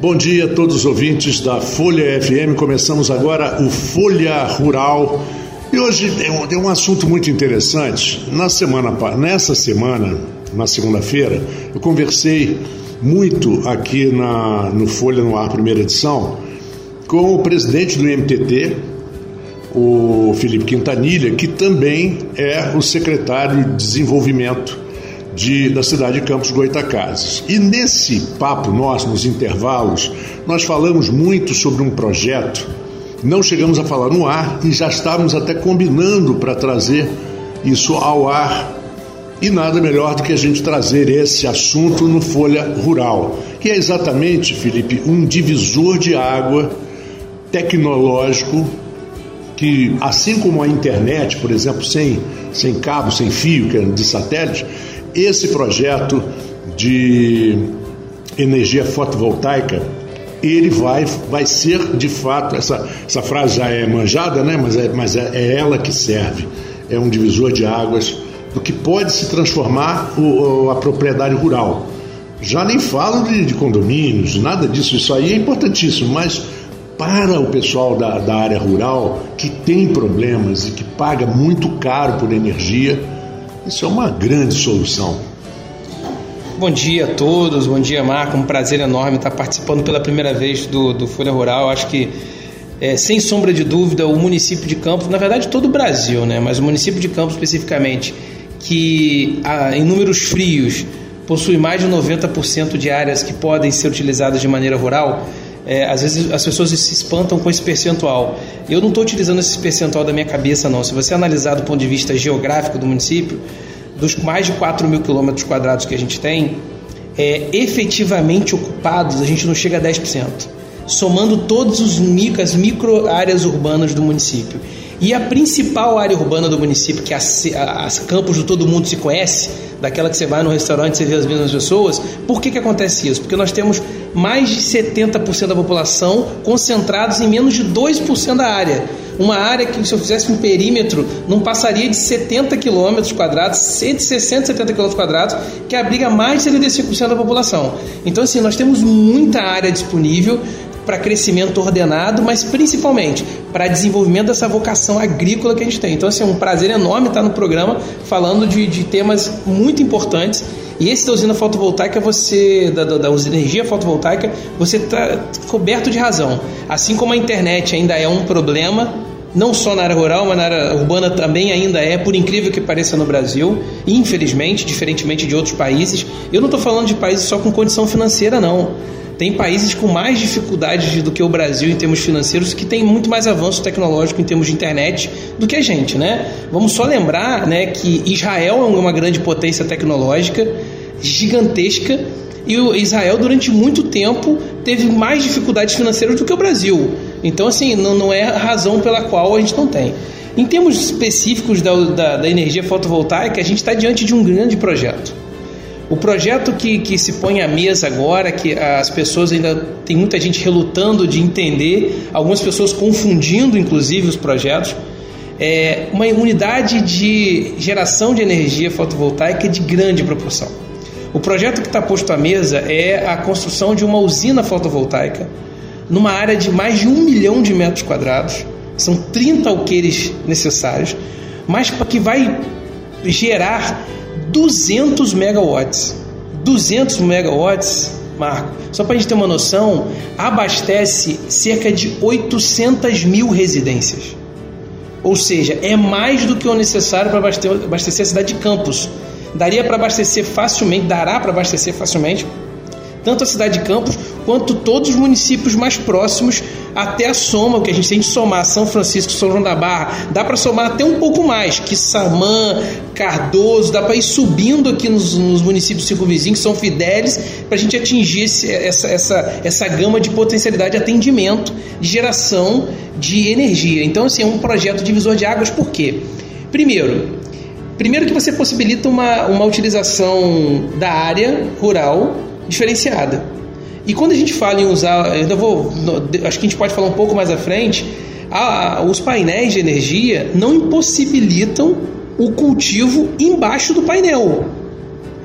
Bom dia a todos os ouvintes da Folha FM. Começamos agora o Folha Rural. E hoje tem um, assunto muito interessante. Na semana, nessa semana, na segunda-feira, eu conversei muito aqui na, no Folha no Ar, primeira edição, com o presidente do MTT, o Felipe Quintanilha, que também é o secretário de Desenvolvimento de, da cidade de Campos Goitacazes. E nesse papo nosso, nos intervalos, nós falamos muito sobre um projeto, não chegamos a falar no ar e já estávamos até combinando para trazer isso ao ar. E nada melhor do que a gente trazer esse assunto no Folha Rural, que é exatamente, Felipe, um divisor de água tecnológico que, assim como a internet, por exemplo, sem, sem cabo, sem fio, que é de satélite, esse projeto de energia fotovoltaica ele vai, vai ser de fato, essa, essa frase já é manjada, né? mas, é, mas é, é ela que serve, é um divisor de águas do que pode se transformar o, a propriedade rural. Já nem falo de, de, condomínios, nada disso, isso aí é importantíssimo, mas para o pessoal da, da área rural que tem problemas e que paga muito caro por energia, isso é uma grande solução. Bom dia a todos, bom dia Marco, um prazer enorme estar participando pela primeira vez do, do Folha Rural. Acho que, é, sem sombra de dúvida, o município de Campos, na verdade todo o Brasil, né, mas o município de Campos especificamente, que em números frios possui mais de 90% de áreas que podem ser utilizadas de maneira rural, é, às vezes as pessoas se espantam com esse percentual. Eu não estou utilizando esse percentual da minha cabeça, não. Se você analisar do ponto de vista geográfico do município, dos mais de 4 mil quilômetros quadrados que a gente tem, é, efetivamente ocupados, a gente não chega a 10%, somando micro, as micro áreas urbanas do município. E a principal área urbana do município, que é a, a, a campos do todo mundo se conhece, daquela que você vai no restaurante e vê as mesmas pessoas, por que, que acontece isso? Porque nós temos mais de 70% da população concentrados em menos de 2% da área. Uma área que, se eu fizesse um perímetro, não passaria de 70 km quadrados, 160, 70 km quadrados, que abriga mais de 75% da população. Então, assim, nós temos muita área disponível para crescimento ordenado, mas principalmente para desenvolvimento dessa vocação agrícola que a gente tem. Então, assim, é um prazer enorme estar no programa falando de, de temas muito importantes e esse da usina fotovoltaica, você da, da, da energia fotovoltaica, você está coberto de razão. Assim como a internet ainda é um problema, não só na área rural, mas na área urbana também ainda é, por incrível que pareça no Brasil, infelizmente, diferentemente de outros países. Eu não estou falando de países só com condição financeira, não. Tem países com mais dificuldades do que o Brasil em termos financeiros que tem muito mais avanço tecnológico em termos de internet do que a gente, né? Vamos só lembrar, né, que Israel é uma grande potência tecnológica, gigantesca, e o Israel durante muito tempo teve mais dificuldades financeiras do que o Brasil. Então, assim, não, não é razão pela qual a gente não tem. Em termos específicos da, da, da energia fotovoltaica, a gente está diante de um grande projeto. O projeto que, que se põe à mesa agora, que as pessoas ainda tem muita gente relutando de entender, algumas pessoas confundindo inclusive os projetos, é uma unidade de geração de energia fotovoltaica de grande proporção. O projeto que está posto à mesa é a construção de uma usina fotovoltaica numa área de mais de um milhão de metros quadrados, são 30 alqueires necessários, mas que vai gerar 200 megawatts. 200 megawatts, Marco, só para a gente ter uma noção, abastece cerca de 800 mil residências. Ou seja, é mais do que o necessário para abastecer a cidade de Campos. Daria para abastecer facilmente, dará para abastecer facilmente tanto a cidade de Campos quanto todos os municípios mais próximos até a soma, que a gente tem de somar São Francisco, São João da Barra, dá para somar até um pouco mais, que Samã, Cardoso, dá para ir subindo aqui nos, nos municípios circunvizinhos, São Fidélis, para a gente atingir esse, essa, essa, essa gama de potencialidade de atendimento, de geração de energia. Então, assim, é um projeto divisor de águas, por quê? Primeiro, primeiro que você possibilita uma, uma utilização da área rural diferenciada. E quando a gente fala em usar, ainda vou, acho que a gente pode falar um pouco mais à frente, a, os painéis de energia não impossibilitam o cultivo embaixo do painel.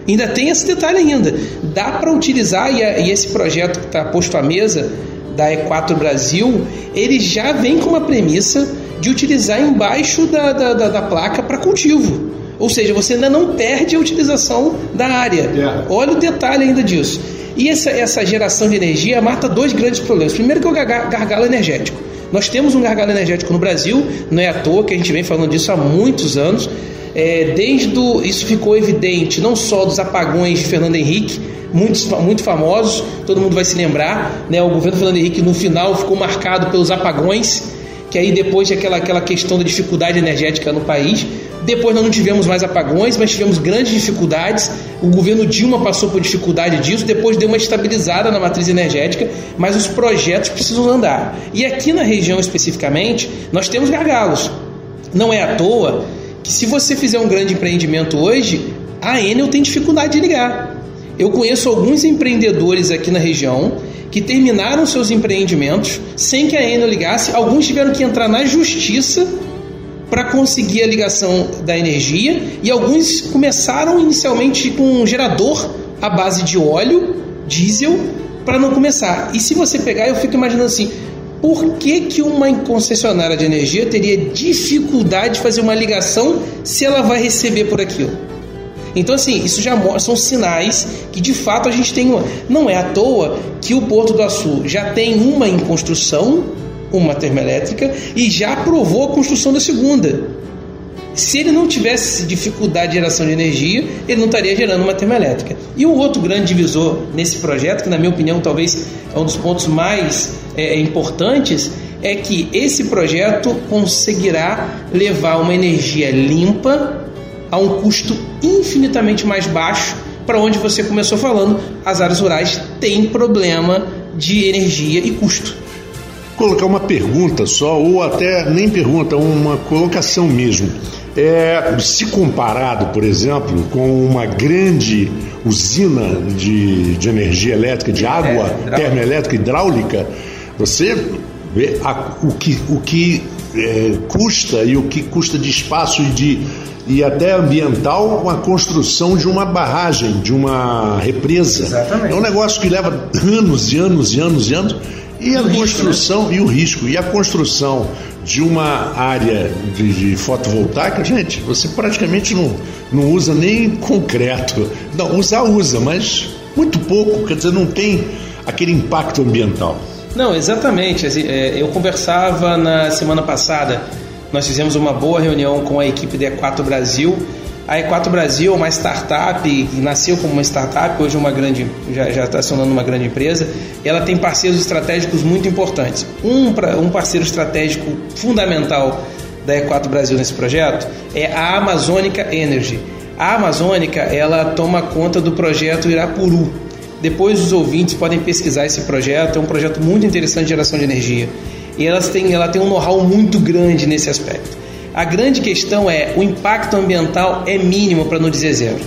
Ainda tem esse detalhe ainda. Dá para utilizar, e, a, e, esse projeto que está posto à mesa da E4 Brasil, ele já vem com uma premissa de utilizar embaixo da, da, da, da placa para cultivo. Ou seja, você ainda não perde a utilização da área. Olha o detalhe ainda disso. E essa, essa geração de energia mata dois grandes problemas. Primeiro que é o gargalo energético. Nós temos um gargalo energético no Brasil, não é à toa que a gente vem falando disso há muitos anos. É, desde do, isso ficou evidente não só dos apagões de Fernando Henrique, muitos, muito famosos, todo mundo vai se lembrar, né? O governo Fernando Henrique no final ficou marcado pelos apagões, que aí depois de aquela, aquela questão da dificuldade energética no país, depois nós não tivemos mais apagões, mas tivemos grandes dificuldades. O governo Dilma passou por dificuldade disso, depois deu uma estabilizada na matriz energética, mas os projetos precisam andar. E aqui na região especificamente, nós temos gargalos. Não é à toa que se você fizer um grande empreendimento hoje, a Enel tem dificuldade de ligar. Eu conheço alguns empreendedores aqui na região que terminaram seus empreendimentos sem que a Enel ligasse. Alguns tiveram que entrar na justiça para conseguir a ligação da energia e alguns começaram inicialmente com um gerador à base de óleo, diesel, para não começar. E se você pegar, eu fico imaginando assim, por que, que uma concessionária de energia teria dificuldade de fazer uma ligação se ela vai receber por aquilo? Então, assim, isso já mostra, são sinais que de fato a gente tem uma. Não é à toa que o Porto do Açu já tem uma em construção uma termoelétrica e já aprovou a construção da segunda. Se ele não tivesse dificuldade de geração de energia, ele não estaria gerando uma termoelétrica. E o outro grande divisor nesse projeto, que na minha opinião talvez é um dos pontos mais é, importantes, é que esse projeto conseguirá levar uma energia limpa a um custo infinitamente mais baixo para onde você começou falando, as áreas rurais têm problema de energia e custo colocar uma pergunta só, ou até nem pergunta, uma colocação mesmo. É, se comparado, por exemplo, com uma grande usina de, de energia elétrica, de água é, termoelétrica hidráulica, você vê a, o que, o que é, custa e o que custa de espaço e de e até ambiental com a construção de uma barragem, de uma represa. Exatamente. É um negócio que leva anos e anos e anos e anos e a construção risco, né? e o risco e a construção de uma área de, de, fotovoltaica, gente, você praticamente não, não usa nem concreto. Não, usar usa, mas muito pouco, quer dizer, não tem aquele impacto ambiental. Não, exatamente. É, eu conversava na semana passada, nós fizemos uma boa reunião com a equipe da E4 Brasil a E4 Brasil é uma startup nasceu como uma startup, hoje é uma grande, já, está acionando uma grande empresa. Ela tem parceiros estratégicos muito importantes. Um, um parceiro estratégico fundamental da E4 Brasil nesse projeto é a Amazônica Energy. A Amazônica ela toma conta do projeto Irapuru. Depois os ouvintes podem pesquisar esse projeto, é um projeto muito interessante de geração de energia. E ela tem, ela tem um know-how muito grande nesse aspecto. A grande questão é o impacto ambiental é mínimo, para não dizer zero.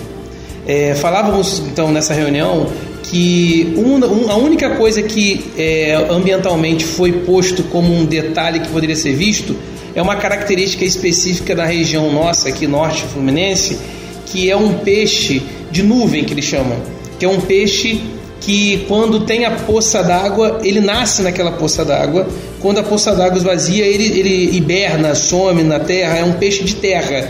É, falávamos então nessa reunião que um, um, a única coisa que é, ambientalmente foi posto como um detalhe que poderia ser visto é uma característica específica da região nossa, aqui norte fluminense, que é um peixe de nuvem que eles chamam, que é um peixe que quando tem a poça d'água, ele nasce naquela poça d'água. Quando a poça d'água esvazia, ele, ele hiberna, some na terra, é um peixe de terra.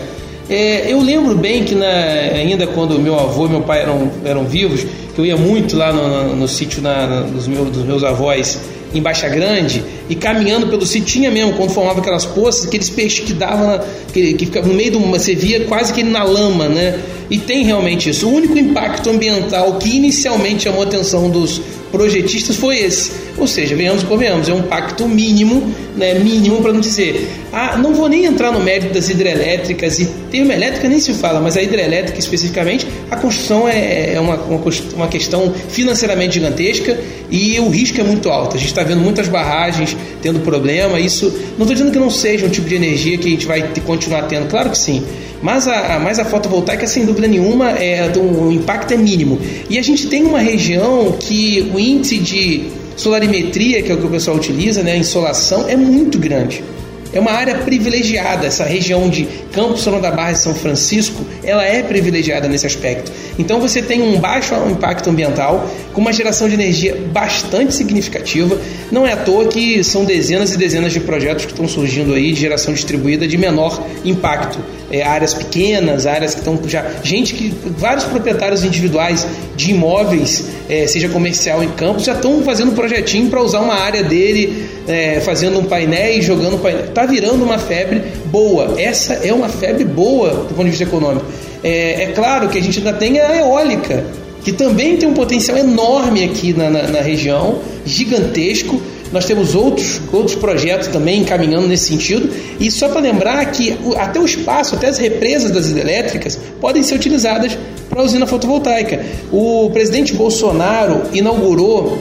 É, eu lembro bem que na, ainda quando meu avô e meu pai eram, eram vivos, que eu ia muito lá no, no, no sítio na, na, dos, meus, dos meus avós em Baixa Grande e caminhando pelo sítio tinha mesmo, quando formava aquelas poças, aqueles peixes que davam, que, que ficavam no meio do. Você via quase que na lama, né? E tem realmente isso. O único impacto ambiental que inicialmente chamou a atenção dos projetistas foi esse. Ou seja, venhamos convenhamos, é um pacto mínimo, né, mínimo para não dizer, ah, não vou nem entrar no mérito das hidrelétricas, e termoelétrica nem se fala, mas a hidrelétrica especificamente, a construção é, é uma, uma, uma questão financeiramente gigantesca e o risco é muito alto. A gente está vendo muitas barragens tendo problema, isso, não estou dizendo que não seja um tipo de energia que a gente vai continuar tendo, claro que sim, mas a, a, mas a fotovoltaica, sem dúvida nenhuma, é, o impacto é mínimo. E a gente tem uma região que o índice de solarimetria, que é o que o pessoal utiliza, né, insolação, é muito grande. é uma área privilegiada. Essa região de Campos, São da Barra e São Francisco, ela é privilegiada nesse aspecto. Então você tem um baixo impacto ambiental, com uma geração de energia bastante significativa. Não é à toa que são dezenas e dezenas de projetos que estão surgindo aí de geração distribuída de menor impacto. É, áreas pequenas, áreas que estão já. Gente que. vários proprietários individuais de imóveis, é, seja comercial em campos, já estão fazendo projetinho para usar uma área dele, é, fazendo um painel e jogando painel. Está virando uma febre boa. Essa é uma febre boa do ponto de vista econômico. É, é claro que a gente ainda tem a eólica, que também tem um potencial enorme aqui na, na, na região, gigantesco. Nós temos outros, outros projetos também encaminhando nesse sentido. E só para lembrar que até o espaço, até as represas das hidrelétricas podem ser utilizadas para a usina fotovoltaica. O presidente Bolsonaro inaugurou,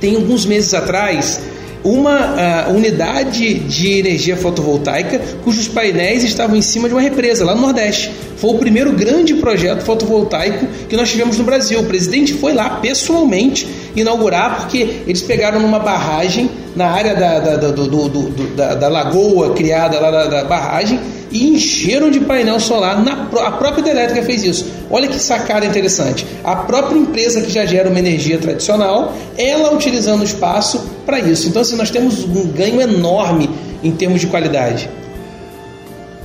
tem alguns meses atrás, uma uh, unidade de energia fotovoltaica cujos painéis estavam em cima de uma represa lá no Nordeste. Foi o primeiro grande projeto fotovoltaico que nós tivemos no Brasil. O presidente foi lá pessoalmente inaugurar porque eles pegaram numa barragem na área da, da, da, do, do, do, da, da lagoa criada lá da, da barragem e encheram de painel solar. Na, a própria hidrelétrica fez isso. Olha que sacada interessante. A própria empresa que já gera uma energia tradicional, ela utilizando o espaço para isso. Então, assim, nós temos um ganho enorme em termos de qualidade.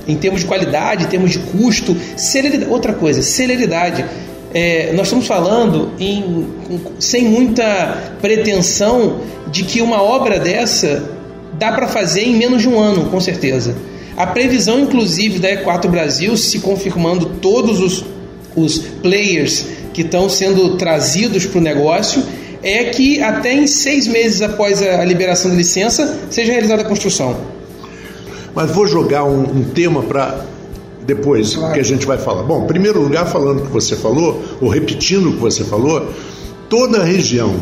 Em termos de qualidade, em termos de custo, celeridade. Outra coisa, celeridade. É, nós estamos falando em, sem muita pretensão de que uma obra dessa dá para fazer em menos de um ano, com certeza. A previsão, inclusive, da E4 Brasil, se confirmando todos os, os players que estão sendo trazidos para o negócio, é que até em seis meses após a liberação da licença seja realizada a construção. Mas vou jogar um, um tema para depois claro. que a gente vai falar. Bom, em primeiro lugar, falando o que você falou, ou repetindo o que você falou, toda região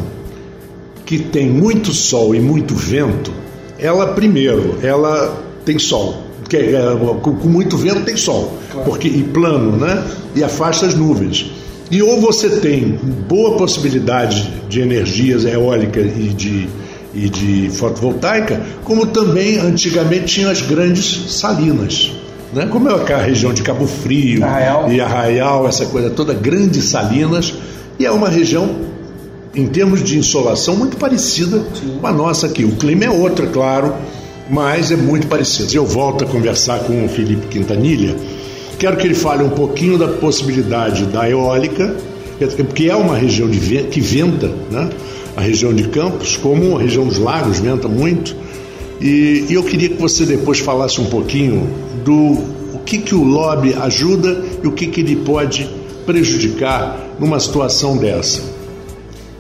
que tem muito sol e muito vento, ela primeiro, ela tem sol que é, com, com, muito vento tem sol, claro. porque e plano, né? E afasta as nuvens. E ou você tem boa possibilidade de energias eólica e de, e de fotovoltaica, como também antigamente tinha as grandes salinas. Né? Como é a região de Cabo Frio Arraial. e Arraial, essa coisa toda, grandes salinas, e é uma região, em termos de insolação, muito parecida Sim. com a nossa aqui. O clima é outro, é claro, mas é muito parecido. Eu volto a conversar com o Felipe Quintanilha. Quero que ele fale um pouquinho da possibilidade da eólica, que é uma região de, que venta, né? a região de Campos, como a região dos lagos venta muito. E, e eu queria que você depois falasse um pouquinho do o que, que o lobby ajuda e o que, que ele pode prejudicar numa situação dessa.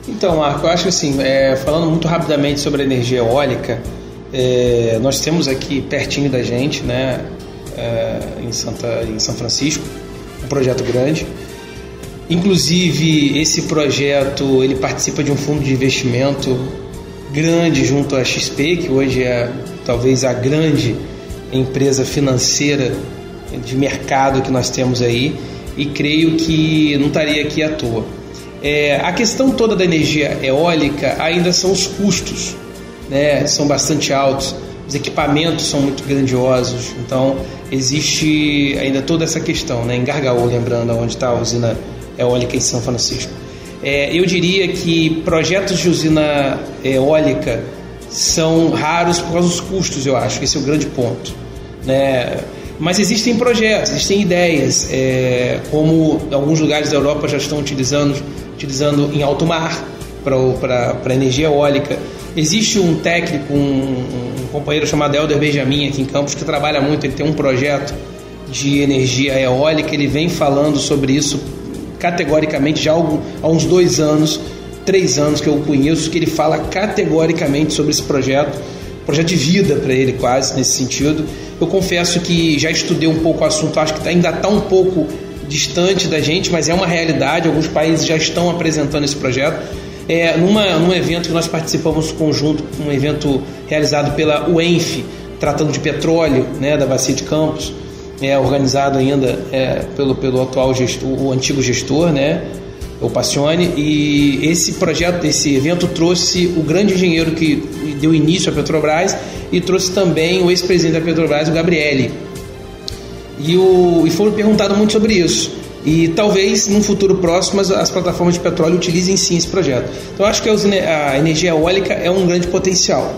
Então, Marco, eu acho assim, é, falando muito rapidamente sobre a energia eólica, é, nós temos aqui pertinho da gente, né, é, em, Santa, em São Francisco, um projeto grande. Inclusive, esse projeto ele participa de um fundo de investimento grande junto à XP, que hoje é talvez a grande empresa financeira de mercado que nós temos aí, e creio que não estaria aqui à toa. É, a questão toda da energia eólica ainda são os custos né, são bastante altos, os equipamentos são muito grandiosos, então existe ainda toda essa questão, né, em Gargaô, lembrando onde está a usina eólica em São Francisco. É, eu diria que projetos de usina eólica são raros por causa dos custos, eu acho, esse é o grande ponto. Né? Mas existem projetos, existem ideias, é, como alguns lugares da Europa já estão utilizando, utilizando em alto mar para energia eólica. Existe um técnico, um, um companheiro chamado Helder Benjamin aqui em Campos que trabalha muito, ele tem um projeto de energia eólica, ele vem falando sobre isso categoricamente já há uns dois anos, três anos que eu conheço, que ele fala categoricamente sobre esse projeto, projeto de vida para ele quase nesse sentido. Eu confesso que já estudei um pouco o assunto, acho que ainda está um pouco distante da gente, mas é uma realidade. Alguns países já estão apresentando esse projeto é, numa, num evento que nós participamos conjunto, um evento realizado pela UENF, tratando de petróleo, né, da Bacia de Campos, é, organizado ainda é, pelo, pelo atual gestor, o antigo gestor, né, o Passione, e esse projeto, esse evento trouxe o grande engenheiro que deu início à Petrobras e trouxe também o ex-presidente da Petrobras, o Gabriele. E, o, e foram perguntado muito sobre isso. E talvez num futuro próximo as, as, plataformas de petróleo utilizem sim esse projeto. Então acho que a energia eólica é um grande potencial.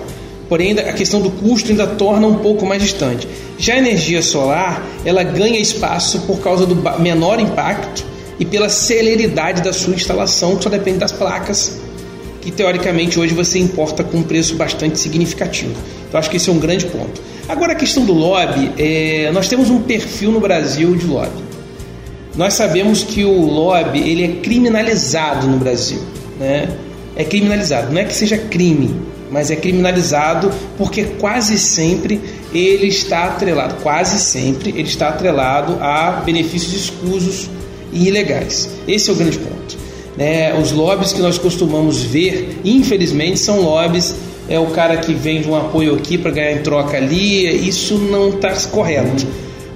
Porém, a questão do custo ainda torna um pouco mais distante. Já a energia solar, ela ganha espaço por causa do menor impacto e pela celeridade da sua instalação, que só depende das placas, que teoricamente hoje você importa com um preço bastante significativo. Então acho que esse é um grande ponto. Agora a questão do lobby, é, nós temos um perfil no Brasil de lobby. Nós sabemos que o lobby ele é criminalizado no Brasil, né? É criminalizado, não é que seja crime, mas é criminalizado porque quase sempre ele está atrelado, quase sempre ele está atrelado a benefícios escusos e ilegais. Esse é o grande ponto. Né? Os lobbies que nós costumamos ver, infelizmente, são lobbies é o cara que vende um apoio aqui para ganhar em troca ali, isso não está correto.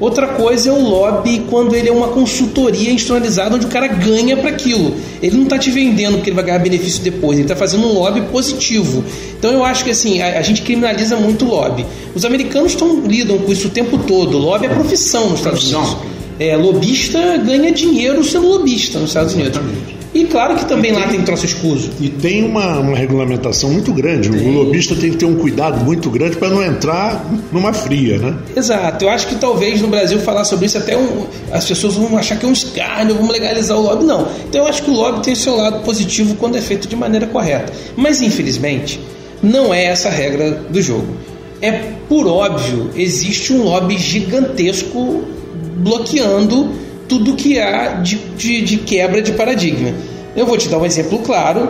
Outra coisa é o lobby quando ele é uma consultoria institucionalizada onde o cara ganha para aquilo. Ele não está te vendendo porque ele vai ganhar benefício depois, ele está fazendo um lobby positivo. Então eu acho que assim, a, a gente criminaliza muito o lobby. Os americanos tão, lidam com isso o tempo todo. O lobby é profissão nos Estados Unidos. É, lobista ganha dinheiro sendo lobista nos Estados Unidos. E claro que também tem, lá tem troço escuso. E tem uma, uma regulamentação muito grande. Tem. O lobista tem que ter um cuidado muito grande para não entrar numa fria, né? Exato. Eu acho que talvez no Brasil falar sobre isso até um, as pessoas vão achar que é um escárnio, vamos legalizar o lobby. Não. Então eu acho que o lobby tem seu lado positivo quando é feito de maneira correta. Mas infelizmente, não é essa a regra do jogo. É por óbvio, existe um lobby gigantesco bloqueando tudo que há de, de, de, quebra de paradigma. Eu vou te dar um exemplo claro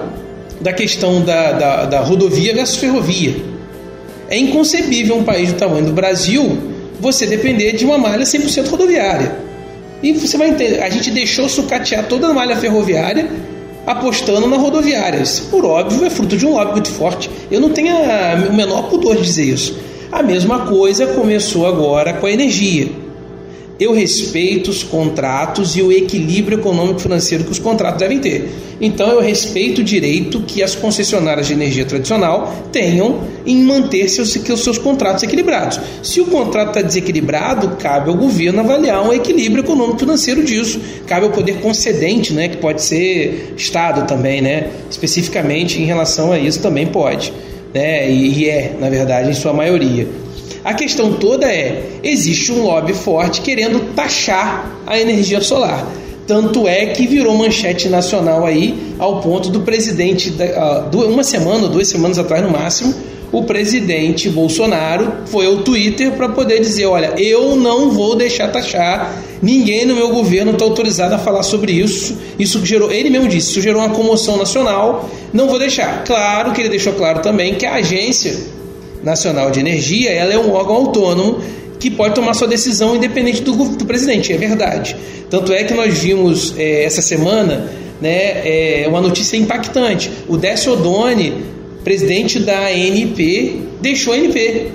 da questão da, da, da rodovia versus ferrovia. É inconcebível um país do tamanho do Brasil você depender de uma malha 100% rodoviária. E você vai entender, a gente deixou sucatear toda a malha ferroviária apostando na rodoviária. Isso, por óbvio, é fruto de um lobby muito forte. Eu não tenho a, o menor pudor de dizer isso. A mesma coisa começou agora com a energia eu respeito os contratos e o equilíbrio econômico financeiro que os contratos devem ter. Então eu respeito o direito que as concessionárias de energia tradicional tenham em manter seus, seus contratos equilibrados. Se o contrato está desequilibrado, cabe ao governo avaliar um equilíbrio econômico financeiro disso. Cabe ao poder concedente, né, que pode ser Estado também, né, especificamente em relação a isso também pode. Né, e é, na verdade, em sua maioria. A questão toda é: existe um lobby forte querendo taxar a energia solar. Tanto é que virou manchete nacional aí, ao ponto do presidente, uma semana duas semanas atrás no máximo, o presidente Bolsonaro foi ao Twitter para poder dizer: olha, eu não vou deixar taxar, ninguém no meu governo está autorizado a falar sobre isso. Isso gerou, ele mesmo disse, isso gerou uma comoção nacional, não vou deixar. Claro que ele deixou claro também que a agência Nacional de Energia, ela é um órgão autônomo que pode tomar sua decisão independente do, do presidente, é verdade. Tanto é que nós vimos é, essa semana né, é, uma notícia impactante. O Décio Odoni, presidente da ANP, deixou a ANP.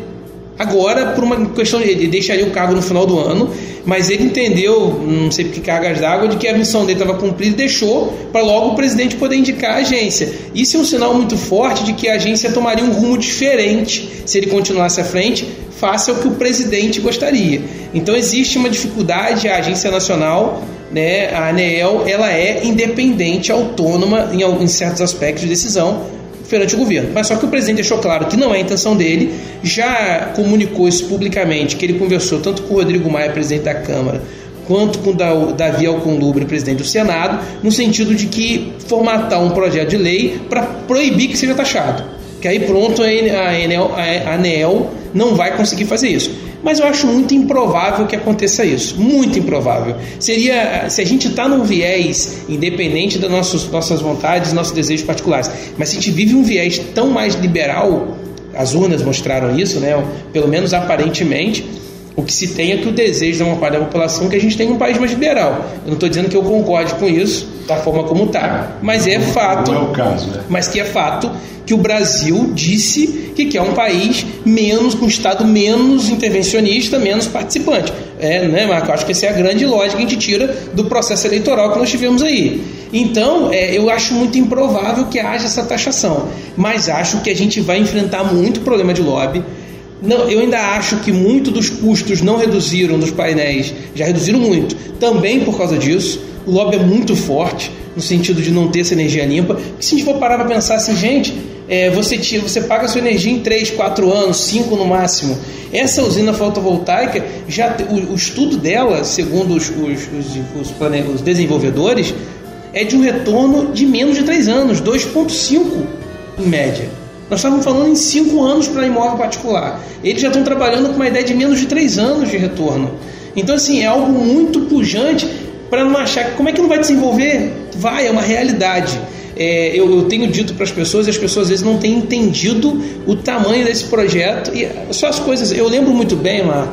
Agora, por uma questão, ele deixaria o cargo no final do ano, mas ele entendeu, não sei por que cargas d'água, de que a missão dele estava cumprida e deixou para logo o presidente poder indicar a agência. Isso é um sinal muito forte de que a agência tomaria um rumo diferente se ele continuasse à frente, face ao que o presidente gostaria. Então existe uma dificuldade, a agência nacional, né, a ANEEL, ela é independente, autônoma em, em certos aspectos de decisão, perante o governo. Mas só que o presidente deixou claro que não é a intenção dele, já comunicou isso publicamente, que ele conversou tanto com o Rodrigo Maia, presidente da Câmara, quanto com o Davi Alcolumbre, presidente do Senado, no sentido de que formatar um projeto de lei para proibir que seja taxado. Que aí pronto a ANEL não vai conseguir fazer isso. Mas eu acho muito improvável que aconteça isso. Muito improvável. Seria se a gente está num viés independente das nossas, nossas vontades, nossos desejos particulares, mas se a gente vive um viés tão mais liberal, as urnas mostraram isso, né? pelo menos aparentemente, o que se tem é que o desejo da uma parte da população é que a gente tenha um país mais liberal. Eu não estou dizendo que eu concorde com isso, da forma como está, mas é fato. Não é o caso, né? Mas que é fato que o Brasil disse que quer um país menos, com um Estado menos intervencionista, menos participante. É, né, Marco? Acho que essa é a grande lógica que a gente tira do processo eleitoral que nós tivemos aí. Então, é, eu acho muito improvável que haja essa taxação, mas acho que a gente vai enfrentar muito problema de lobby Não, eu ainda acho que muito dos custos não reduziram dos painéis, já reduziram muito, também por causa disso. O lobby é muito forte no sentido de não ter essa energia limpa. Se a gente for parar para pensar assim, gente, é, você, tira, você paga sua energia em 3, 4 anos, 5 no máximo. Essa usina fotovoltaica, já o, o estudo dela, segundo os, os, os, os, os desenvolvedores, é de um retorno de menos de 3 anos, 2,5 em média. Nós estávamos falando em 5 anos para imóvel particular. Eles já estão trabalhando com uma ideia de menos de 3 anos de retorno. Então, assim, é algo muito pujante para não achar que como é que não vai desenvolver? Vai, é uma realidade. É, eu, eu, tenho dito para as pessoas e as pessoas às vezes não têm entendido o tamanho desse projeto. E só as coisas. Eu lembro muito bem, lá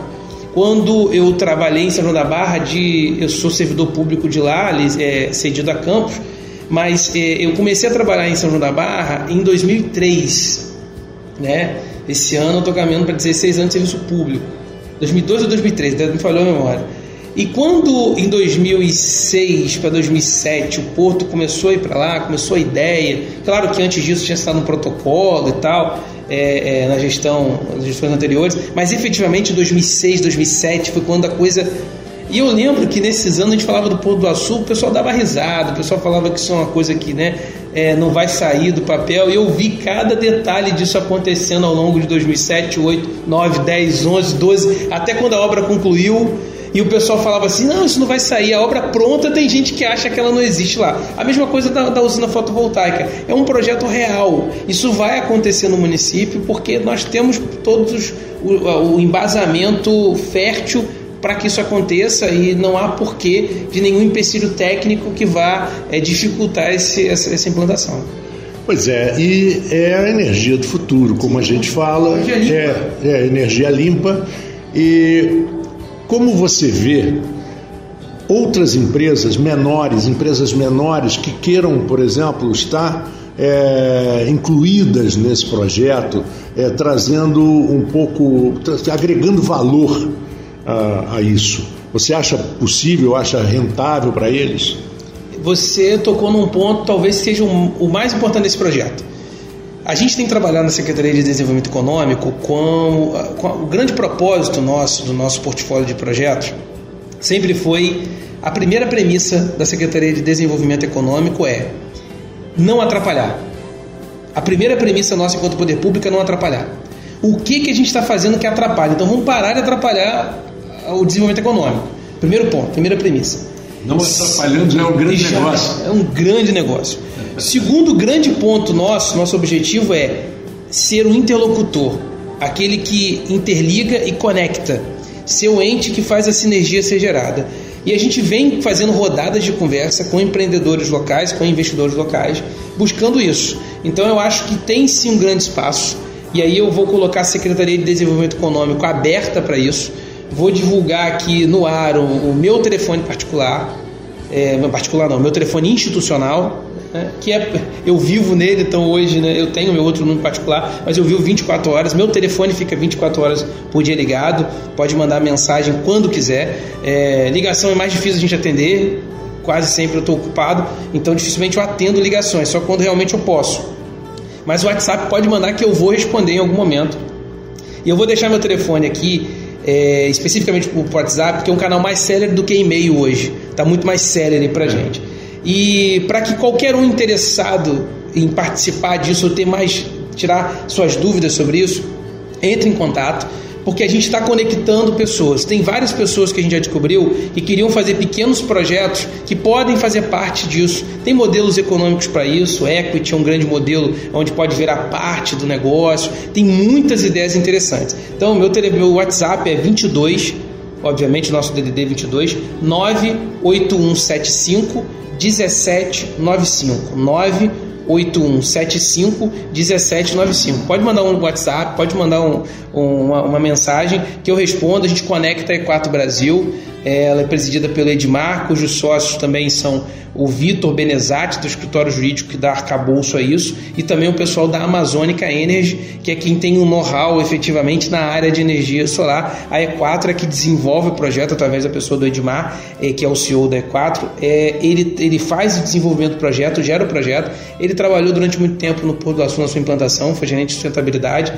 quando eu trabalhei em São João da Barra, de, eu sou servidor público de lá, é, cedido a Campos, mas é, eu comecei a trabalhar em São João da Barra em 2003. Né? Esse ano eu estou caminhando para 16 anos de serviço público. 2002 ou 2003, me falhou a memória. E quando em 2006 para 2007 o Porto começou a ir para lá, começou a ideia, claro que antes disso tinha estado no protocolo e tal, é, é, na gestão, nas gestões anteriores, mas efetivamente 2006, 2007 foi quando a coisa. E eu lembro que nesses anos a gente falava do Porto do Açul, o pessoal dava risada, o pessoal falava que isso é uma coisa que né, é, não vai sair do papel, e eu vi cada detalhe disso acontecendo ao longo de 2007, 8, 9, 10, 11, 12, até quando a obra concluiu e o pessoal falava assim: não, isso não vai sair, a obra pronta tem gente que acha que ela não existe lá. A mesma coisa da, da usina fotovoltaica, é um projeto real. Isso vai acontecer no município porque nós temos todos o, o embasamento fértil para que isso aconteça e não há porquê de nenhum empecilho técnico que vá é, dificultar esse, essa, essa implantação. Pois é, e é a energia do futuro, como a gente fala, é, é energia limpa. E como você vê outras empresas menores, empresas menores que queiram, por exemplo, estar é, incluídas nesse projeto, é, trazendo um pouco, agregando valor a, a isso? Você acha possível, acha rentável para eles? Você tocou num ponto, talvez seja o mais importante desse projeto a gente tem trabalhado na Secretaria de Desenvolvimento Econômico com, com o grande propósito nosso, do nosso portfólio de projetos, sempre foi a primeira premissa da Secretaria de Desenvolvimento Econômico é não atrapalhar. A primeira premissa nossa enquanto poder público é não atrapalhar. O que, que a gente está fazendo que atrapalha? Então vamos parar de atrapalhar o desenvolvimento econômico. Primeiro ponto, primeira premissa. Não atrapalhando já é um grande negócio. É um grande negócio. Segundo grande ponto nosso, nosso objetivo é ser o interlocutor, aquele que interliga e conecta, ser o ente que faz a sinergia ser gerada. E a gente vem fazendo rodadas de conversa com empreendedores locais, com investidores locais, buscando isso. Então eu acho que tem sim um grande espaço. E aí eu vou colocar a Secretaria de Desenvolvimento Econômico aberta para isso. Vou divulgar aqui no ar o, o meu telefone particular, é, particular não, meu telefone institucional, né, que é, eu vivo nele, então hoje né, eu tenho meu outro número particular, mas eu vivo 24 horas, meu telefone fica 24 horas por dia ligado, pode mandar mensagem quando quiser. É, ligação é mais difícil a gente atender, quase sempre eu estou ocupado, então dificilmente eu atendo ligações, só quando realmente eu posso. Mas o WhatsApp pode mandar que eu vou responder em algum momento. E eu vou deixar meu telefone aqui, é, especificamente para o WhatsApp, que é um canal mais célere do que e-mail hoje. Está muito mais célere para gente. E para que qualquer um interessado em participar disso ou ter mais tirar suas dúvidas sobre isso, entre em contato, porque a gente está conectando pessoas. Tem várias pessoas que a gente já descobriu que queriam fazer pequenos projetos que podem fazer parte disso. Tem modelos econômicos para isso, Equity é um grande modelo onde pode virar parte do negócio. Tem muitas ideias interessantes. Então, meu, tele, meu WhatsApp é 22, obviamente, nosso DDD 22 98175 1795 98175 1795. Pode mandar um WhatsApp, pode mandar um, uma, uma, mensagem que eu respondo. A gente conecta a E4 Brasil. Ela é presidida pelo Edmar, cujos sócios também são o Vitor Benezati, do escritório jurídico que dá arcabouço a isso, e também o pessoal da Amazônica Energy, que é quem tem um know-how efetivamente na área de energia solar. A E4 é que desenvolve o projeto através da pessoa do Edmar, é, que é o CEO da E4. É, ele, ele faz o desenvolvimento do projeto, gera o projeto. Ele trabalhou durante muito tempo no Porto do Açu na sua implantação, foi gerente de sustentabilidade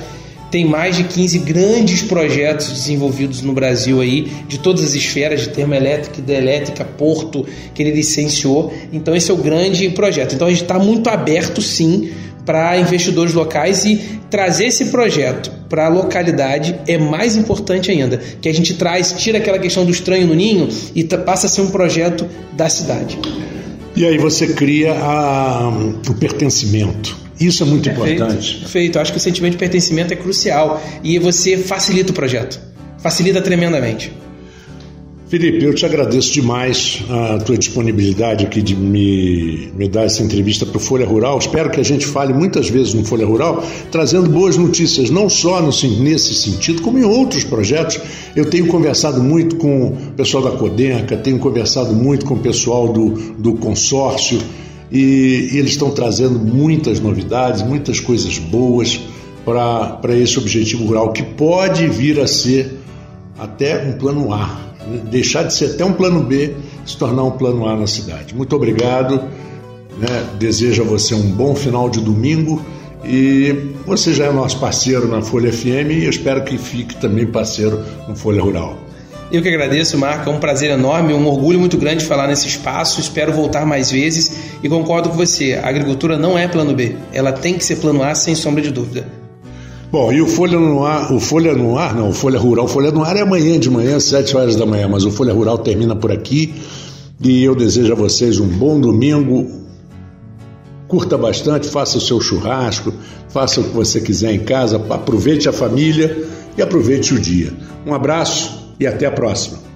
tem mais de 15 grandes projetos desenvolvidos no Brasil aí, de todas as esferas, de termoelétrica, hidrelétrica, porto, que ele licenciou. Então esse é o grande projeto. Então a gente está muito aberto sim para investidores locais e trazer esse projeto para a localidade é mais importante ainda, que a gente traz, tira aquela questão do estranho no ninho e passa a ser um projeto da cidade. E aí você cria a, o pertencimento. Isso é muito Perfeito. importante. Perfeito. Acho que o sentimento de pertencimento é crucial e você facilita o projeto. Facilita tremendamente. Felipe, eu te agradeço demais a tua disponibilidade aqui de me, me dar essa entrevista para o Folha Rural. Espero que a gente fale muitas vezes no Folha Rural, trazendo boas notícias, não só no, nesse sentido, como em outros projetos. Eu tenho conversado muito com o pessoal da Codenca, tenho conversado muito com o pessoal do, do consórcio, e, e eles estão trazendo muitas novidades, muitas coisas boas para esse objetivo rural, que pode vir a ser até um plano A deixar de ser até um plano B, se tornar um plano A na cidade. Muito obrigado. Né? Desejo a você um bom final de domingo e você já é nosso parceiro na Folha FM e eu espero que fique também parceiro no Folha Rural. Eu que agradeço, Marco. É um prazer enorme, um orgulho muito grande falar nesse espaço. Espero voltar mais vezes e concordo com você. A agricultura não é plano B. Ela tem que ser plano A, sem sombra de dúvida. Bom, e o Folha no Ar, o Folha no Ar, não, o Folha Rural, o Folha no Ar é amanhã de manhã, sete horas da manhã, mas o Folha Rural termina por aqui e eu desejo a vocês um bom domingo. Curta bastante, faça o seu churrasco, faça o que você quiser em casa, aproveite a família e aproveite o dia. Um abraço e até a próxima.